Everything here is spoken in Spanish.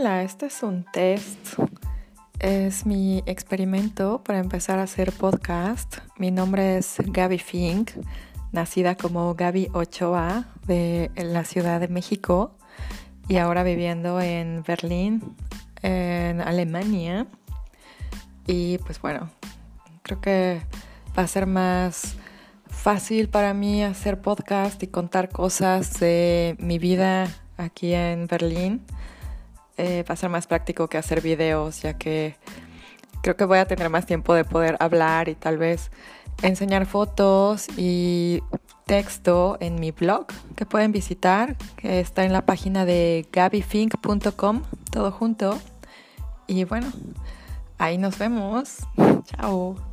Hola, este es un test. Es mi experimento para empezar a hacer podcast. Mi nombre es Gaby Fink, nacida como Gaby Ochoa de la Ciudad de México y ahora viviendo en Berlín, en Alemania. Y pues bueno, creo que va a ser más fácil para mí hacer podcast y contar cosas de mi vida aquí en Berlín eh, va a ser más práctico que hacer videos, ya que creo que voy a tener más tiempo de poder hablar y tal vez enseñar fotos y texto en mi blog que pueden visitar, que está en la página de gabyfink.com, todo junto. Y bueno, ahí nos vemos. Chao.